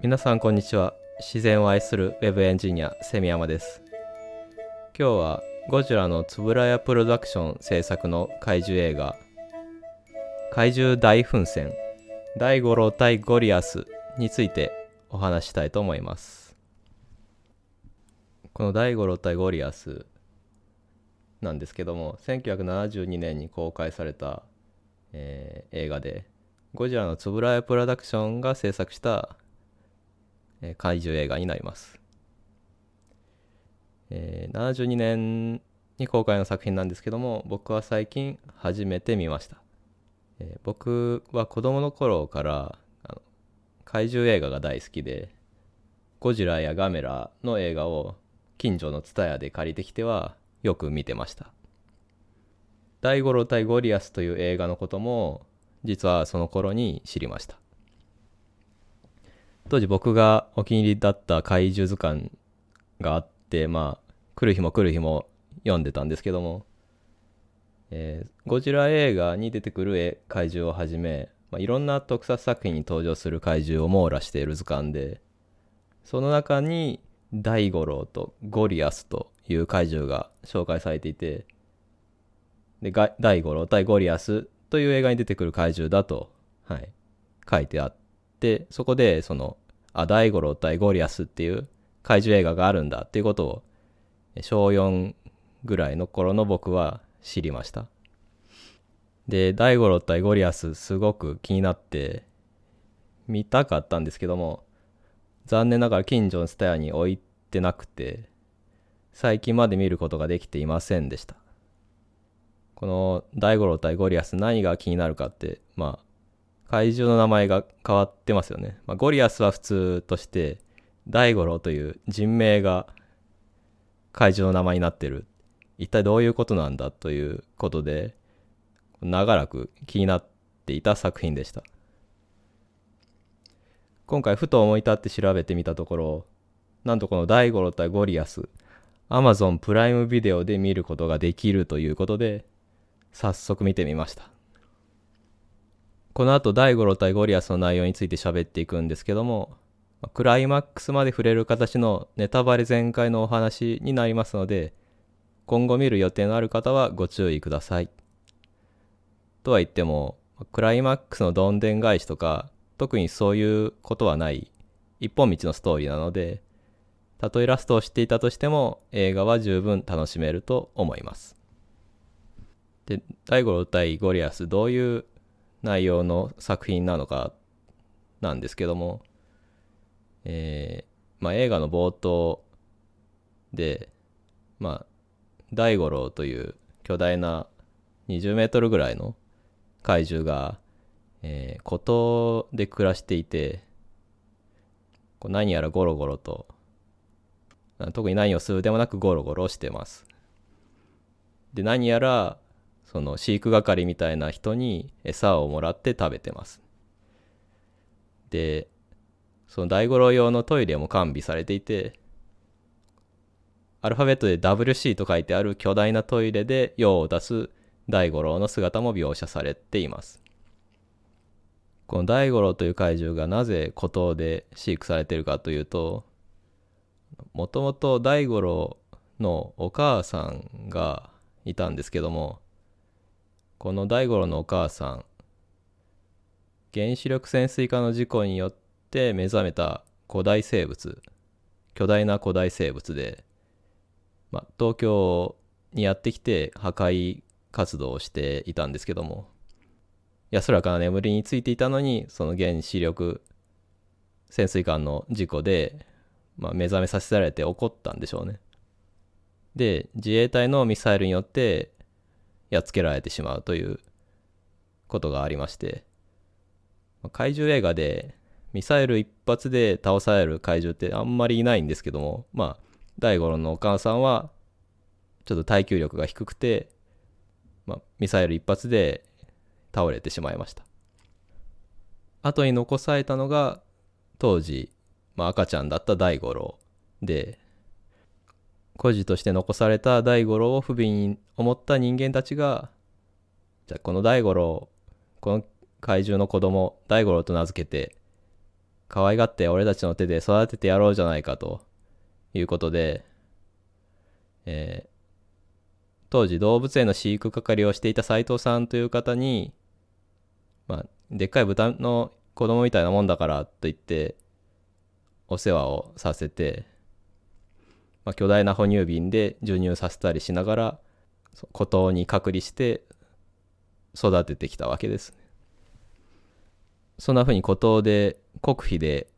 皆さんこんにちは。自然を愛するウェブエンジニアセミヤマです。今日はゴジラのつぶらやプロダクション制作の怪獣映画怪獣大奮戦大五郎対ゴリアスについてお話したいと思います。この大五郎対ゴリアスなんですけども1972年に公開された、えー、映画でゴジラのつぶらやプロダクションが制作したえ、怪獣映画になります。えー、72年に公開の作品なんですけども僕は最近初めて見ました、えー、僕は子供の頃からあの怪獣映画が大好きでゴジラやガメラの映画を近所のツタヤで借りてきてはよく見てました。大五郎対ゴリアスという映画のことも実はその頃に知りました。当時僕がお気に入りだった怪獣図鑑があって、まあ、来る日も来る日も読んでたんですけども、えー、ゴジラ映画に出てくる怪獣をはじめ、まあ、いろんな特撮作品に登場する怪獣を網羅している図鑑で、その中に大五郎とゴリアスという怪獣が紹介されていて、で、大五郎対ゴリアスという映画に出てくる怪獣だと、はい、書いてあって、そこで、その、あ、大五郎対ゴリアスっていう怪獣映画があるんだっていうことを、小4ぐらいの頃の僕は知りました。で、大五郎対ゴリアスすごく気になって見たかったんですけども、残念ながら近所のツタヤに置いてなくて、最近まで見ることができていませんでした。この大五郎対ゴリアス何が気になるかって、まあ、怪獣の名前が変わってますよね。まあ、ゴリアスは普通として、大五郎という人名が怪獣の名前になってる。一体どういうことなんだということで、長らく気になっていた作品でした。今回ふと思い立って調べてみたところ、なんとこの大五郎対ゴリアス、Amazon プライムビデオで見ることができるということで、早速見てみました。この後大五郎対ゴリアスの内容について喋っていくんですけども、クライマックスまで触れる形のネタバレ全開のお話になりますので、今後見る予定のある方はご注意ください。とは言っても、クライマックスのどんでん返しとか、特にそういうことはない一本道のストーリーなので、たとえラストを知っていたとしても映画は十分楽しめると思います。で、第五郎対ゴリアスどういう内容の作品なのかなんですけども、えー、まあ、映画の冒頭で、まあ、大五郎という巨大な20メートルぐらいの怪獣が、えー、孤島で暮らしていて、こう何やらゴロゴロと、特に何をするでもなくゴロゴロしてます。で、何やらその飼育係みたいな人に餌をもらって食べてます。で、その大五郎用のトイレも完備されていて、アルファベットで WC と書いてある巨大なトイレで用を出す大五郎の姿も描写されています。この大五郎という怪獣がなぜ孤島で飼育されているかというと、もともと大五郎のお母さんがいたんですけども、この大五郎のお母さん原子力潜水艦の事故によって目覚めた古代生物巨大な古代生物で、ま東京にやってきて破壊活動をしていたんですけども安らかな眠りについていたのにその原子力潜水艦の事故で、まあ、目覚めさせられて怒ったんでしょうね。で自衛隊のミサイルによってやっつけられてしまうということがありまして怪獣映画でミサイル一発で倒される怪獣ってあんまりいないんですけどもまあ大五郎のお母さんはちょっと耐久力が低くて、まあ、ミサイル一発で倒れてしまいました。後に残されたのが当時、まあ、赤ちゃんだった大五郎で孤児として残された大五郎を不憫思った人間たちがじゃあこの大五郎この怪獣の子供大五郎と名付けて可愛がって俺たちの手で育ててやろうじゃないかということで、えー当時動物園の飼育係をしていた斉藤さんという方に、まあ、でっかい豚の子供みたいなもんだからと言ってお世話をさせて、まあ、巨大な哺乳瓶で授乳させたりしながら孤島に隔離して育ててきたわけですそんなふうに孤島で国費で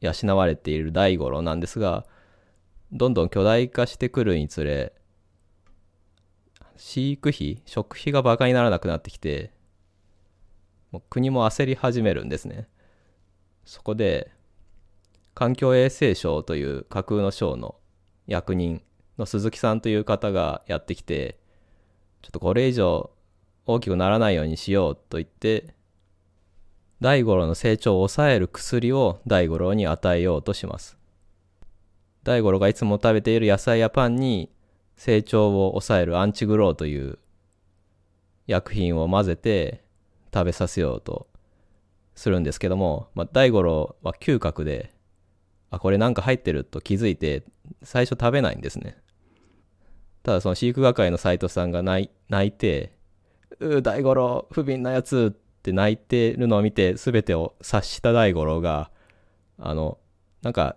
養われている大五郎なんですがどんどん巨大化してくるにつれ飼育費食費がバカにならなくなってきてもう国も焦り始めるんですね。そこで環境衛生省という架空の省の役人の鈴木さんという方がやってきてちょっとこれ以上大きくならないようにしようと言って大五郎の成長を抑える薬を大五郎に与えようとします。大五郎がいつも食べている野菜やパンに成長を抑えるアンチグローという薬品を混ぜて食べさせようとするんですけども、まあ、大五郎は嗅覚であこれなんか入ってると気づいて最初食べないんですね。ただその飼育係の斎藤さんが泣いて「うー大五郎不憫なやつ」って泣いてるのを見て全てを察した大五郎があのなんか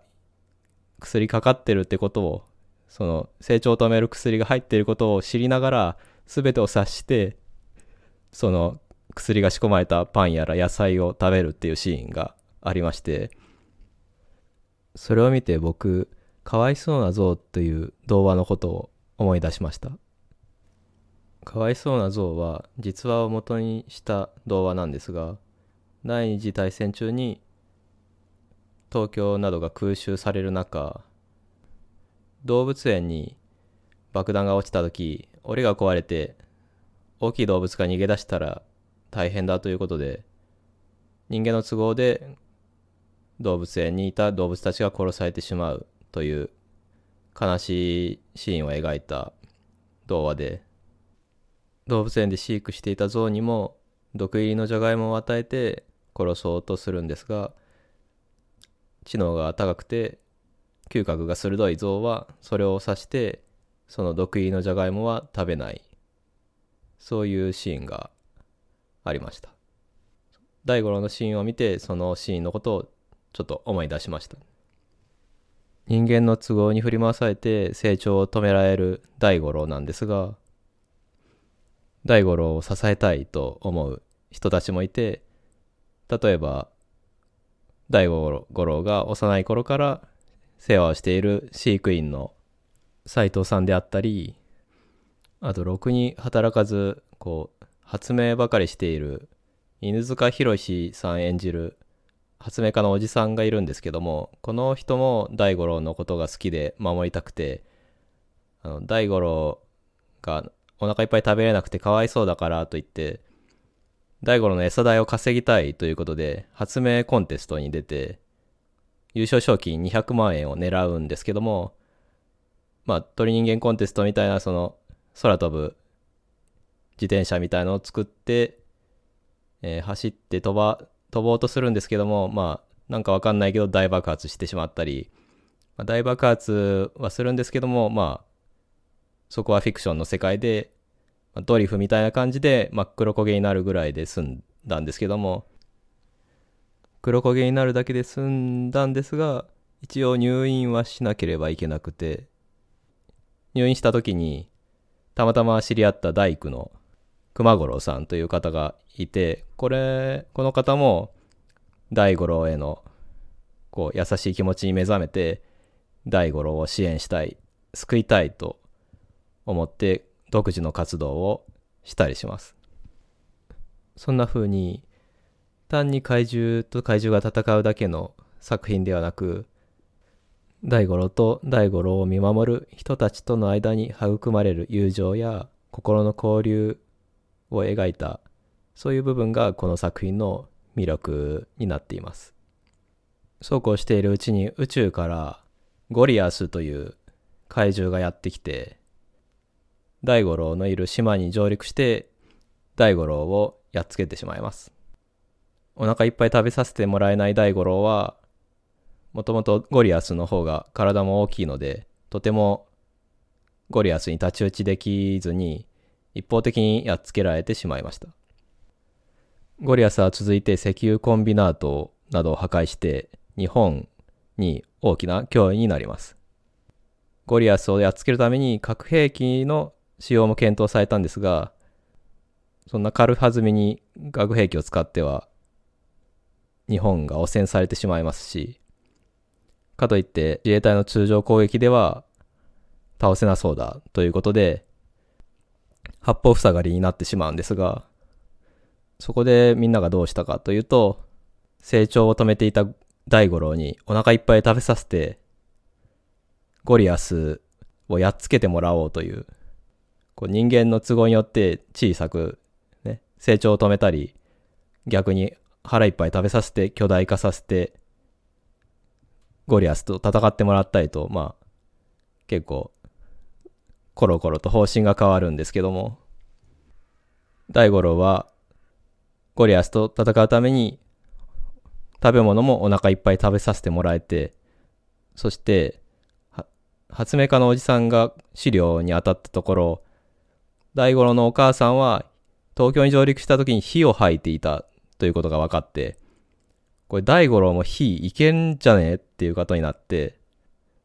薬かかってるってことをその成長を止める薬が入ってることを知りながら全てを察してその薬が仕込まれたパンやら野菜を食べるっていうシーンがありましてそれを見て僕かわいそうな像という童話のことを思い出しました。かわいそうな像は実話を元にした童話なんですが第二次大戦中に東京などが空襲される中動物園に爆弾が落ちた時檻が壊れて大きい動物が逃げ出したら大変だということで人間の都合で動物園にいた動物たちが殺されてしまうという悲しいシーンを描いた童話で動物園で飼育していた象にも毒入りのじゃがいもを与えて殺そうとするんですが知能が高くて嗅覚が鋭い象はそれを指してその毒入りのじゃがいもは食べない。そういうシーンがありました。大五郎のシーンを見てそのシーンのことをちょっと思い出しました。人間の都合に振り回されて成長を止められる大五郎なんですが大五郎を支えたいと思う人たちもいて例えば大五郎が幼い頃から世話をしている飼育員の斉藤さんであったりあとろくに働かずこう発明ばかりしている犬塚弘さん演じる発明家のおじさんがいるんですけどもこの人も大五郎のことが好きで守りたくてあの大五郎がお腹いっぱい食べれなくてかわいそうだからと言って大五郎の餌代を稼ぎたいということで発明コンテストに出て優勝賞金200万円を狙うんですけどもまあ鳥人間コンテストみたいなその空飛ぶ自転車みたいのを作って、えー、走って飛ば飛ぼうとするんですけども、まあ、なんかわかんないけど大爆発してしまったり、まあ、大爆発はするんですけども、まあ、そこはフィクションの世界で、まあ、ドリフみたいな感じで真っ黒焦げになるぐらいで済んだんですけども、黒焦げになるだけで済んだんですが、一応入院はしなければいけなくて、入院した時に、たまたま知り合った大工の熊五郎さんという方がいて、これ、この方も大五郎へのこう優しい気持ちに目覚めて、大五郎を支援したい、救いたいと思って独自の活動をしたりします。そんな風に単に怪獣と怪獣が戦うだけの作品ではなく大五郎と大五郎を見守る人たちとの間に育まれる友情や心の交流を描いたそういう部分がこの作品の魅力になっています。そうこうしているうちに宇宙からゴリアスという怪獣がやってきて大五郎のいる島に上陸して大五郎をやっつけてしまいます。お腹いっぱい食べさせてもらえない大五郎はもともとゴリアスの方が体も大きいので、とてもゴリアスに太刀打ちできずに、一方的にやっつけられてしまいました。ゴリアスは続いて石油コンビナートなどを破壊して日本に大きな脅威になります。ゴリアスをやっつけるために核兵器の使用も検討されたんですが、そんな軽はずみに核兵器を使っては日本が汚染されてしまいますし、かといって自衛隊の通常攻撃では倒せなそうだということで、八方塞がりになってしまうんですが、そこでみんながどうしたかというと、成長を止めていた大五郎にお腹いっぱい食べさせて、ゴリアスをやっつけてもらおうという、こう人間の都合によって小さく、ね、成長を止めたり、逆に腹いっぱい食べさせて巨大化させて、ゴリアスと戦ってもらったりと、まあ、結構、コロコロと方針が変わるんですけども、大五郎は、ゴリアスと戦うために食べ物もお腹いっぱい食べさせてもらえて、そして、発明家のおじさんが資料に当たったところ、大五郎のお母さんは東京に上陸した時に火を吐いていたということが分かって、これ大五郎も火いけんじゃね？えっていうことになって、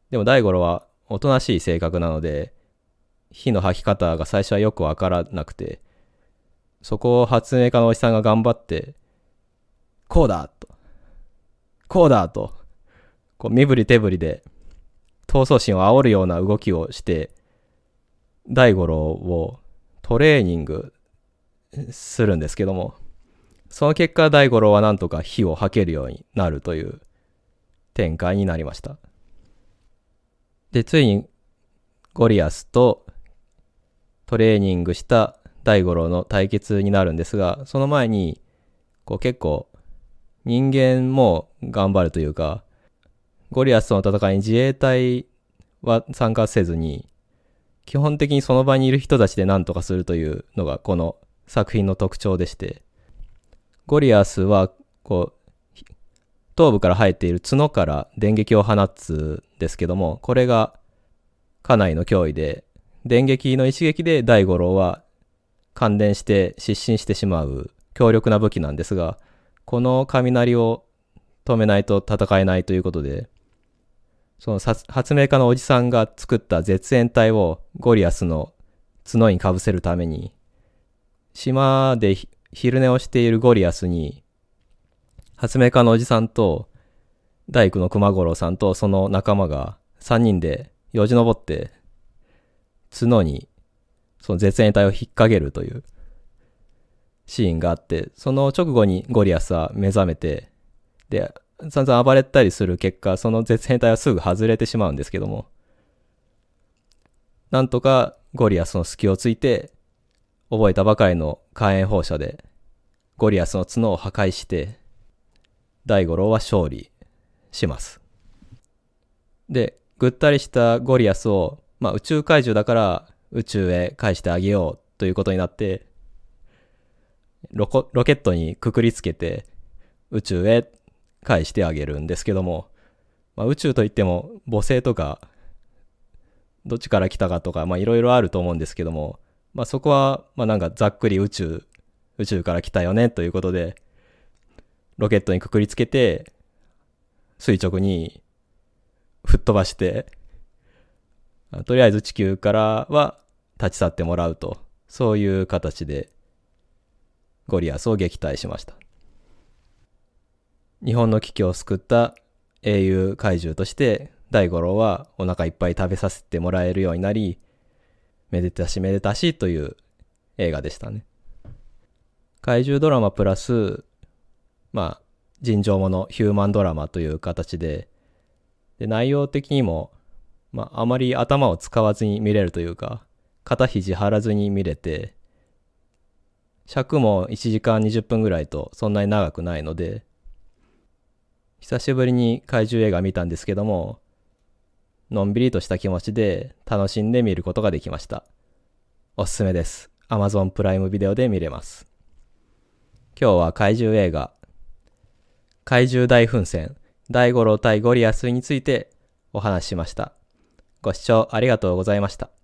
でも大五郎はおとなしい性格なので、火の吐き方が最初はよくわからなくて、そこを発明家のおじさんが頑張って、こうだと。こうだと、こう身振り手振りで、闘争心を煽るような動きをして、大五郎をトレーニングするんですけども、その結果大五郎はなんとか火を吐けるようになるという展開になりました。で、ついにゴリアスとトレーニングした大五郎の対決になるんですが、その前に、こう結構人間も頑張るというか、ゴリアスとの戦いに自衛隊は参加せずに、基本的にその場にいる人たちで何とかするというのがこの作品の特徴でして、ゴリアスは、こう、頭部から生えている角から電撃を放つんですけども、これがかなりの脅威で、電撃の一撃で大五郎は感電して失神してしまう強力な武器なんですが、この雷を止めないと戦えないということで、その発明家のおじさんが作った絶縁体をゴリアスの角にかぶせるために、島で昼寝をしているゴリアスに、発明家のおじさんと大工の熊五郎さんとその仲間が3人でよじ登って角にその絶縁体を引っ掛けるというシーンがあって、その直後にゴリアスは目覚めて、で、散々暴れたりする結果、その絶縁体はすぐ外れてしまうんですけども、なんとかゴリアスの隙をついて、覚えたばかりの火炎放射で、ゴリアスの角を破壊して、大五郎は勝利します。で、ぐったりしたゴリアスを、まあ宇宙怪獣だから宇宙へ返してあげようということになって、ロコロケットにくくりつけて宇宙へ返してあげるんですけども、まあ、宇宙といっても母星とかどっちから来たかとかいろいろあると思うんですけども、まあ、そこはまあなんかざっくり宇宙宇宙から来たよねということでロケットにくくりつけて垂直に吹っ飛ばしてとりあえず地球からは立ち去ってもらうとそういう形でゴリアスを撃退しました。日本の危機を救った英雄怪獣として大五郎はお腹いっぱい食べさせてもらえるようになり、めでたしめでたしという映画でしたね。怪獣ドラマプラス、まあ、人情ものヒューマンドラマという形で、で内容的にも、まあ、あまり頭を使わずに見れるというか、肩肘張らずに見れて、尺も1時間20分ぐらいとそんなに長くないので、久しぶりに怪獣映画見たんですけども、のんびりとした気持ちで楽しんで見ることができました。おすすめです。Amazon プライムビデオで見れます。今日は怪獣映画、怪獣大奮戦、大五郎対ゴリアスについてお話ししました。ご視聴ありがとうございました。